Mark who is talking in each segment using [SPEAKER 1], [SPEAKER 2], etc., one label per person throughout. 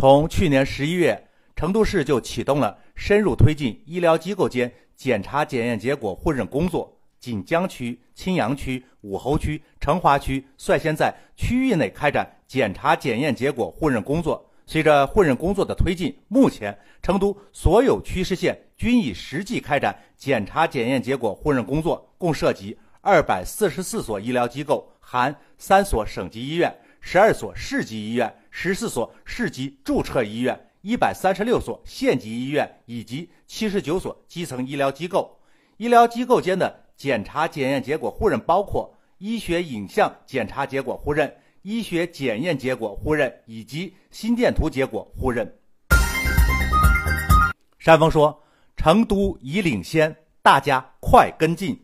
[SPEAKER 1] 从去年十一月，成都市就启动了深入推进医疗机构间检查检验结果互认工作。锦江区、青羊区、武侯区、成华区率先在区域内开展检查检验结果互认工作。随着互认工作的推进，目前成都所有区市县均已实际开展检查检验结果互认工作，共涉及二百四十四所医疗机构，含三所省级医院。十二所市级医院、十四所市级注册医院、一百三十六所县级医院以及七十九所基层医疗机构。医疗机构间的检查检验结果互认包括医学影像检查结果互认、医学检验结果互认以及心电图结果互认。山峰说：“成都已领先，大家快跟进。”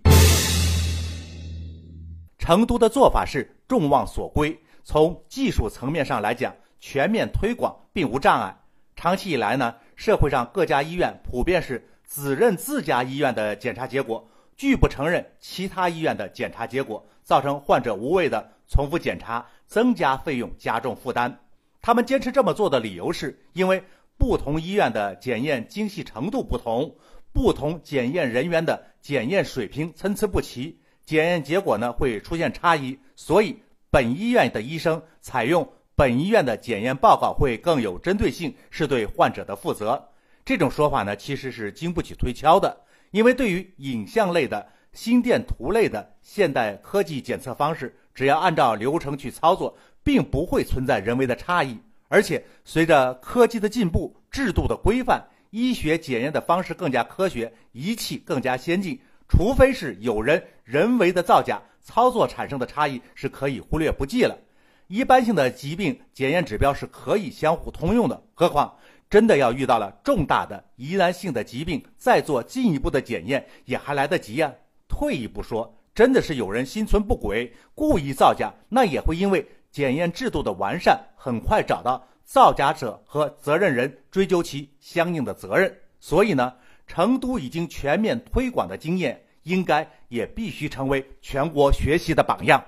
[SPEAKER 1] 成都的做法是众望所归。从技术层面上来讲，全面推广并无障碍。长期以来呢，社会上各家医院普遍是只认自家医院的检查结果，拒不承认其他医院的检查结果，造成患者无谓的重复检查，增加费用，加重负担。他们坚持这么做的理由是，因为不同医院的检验精细程度不同，不同检验人员的检验水平参差不齐，检验结果呢会出现差异，所以。本医院的医生采用本医院的检验报告会更有针对性，是对患者的负责。这种说法呢，其实是经不起推敲的。因为对于影像类的、心电图类的现代科技检测方式，只要按照流程去操作，并不会存在人为的差异。而且随着科技的进步、制度的规范，医学检验的方式更加科学，仪器更加先进。除非是有人人为的造假。操作产生的差异是可以忽略不计了。一般性的疾病检验指标是可以相互通用的，何况真的要遇到了重大的疑难性的疾病，再做进一步的检验也还来得及呀。退一步说，真的是有人心存不轨，故意造假，那也会因为检验制度的完善，很快找到造假者和责任人，追究其相应的责任。所以呢，成都已经全面推广的经验。应该也必须成为全国学习的榜样。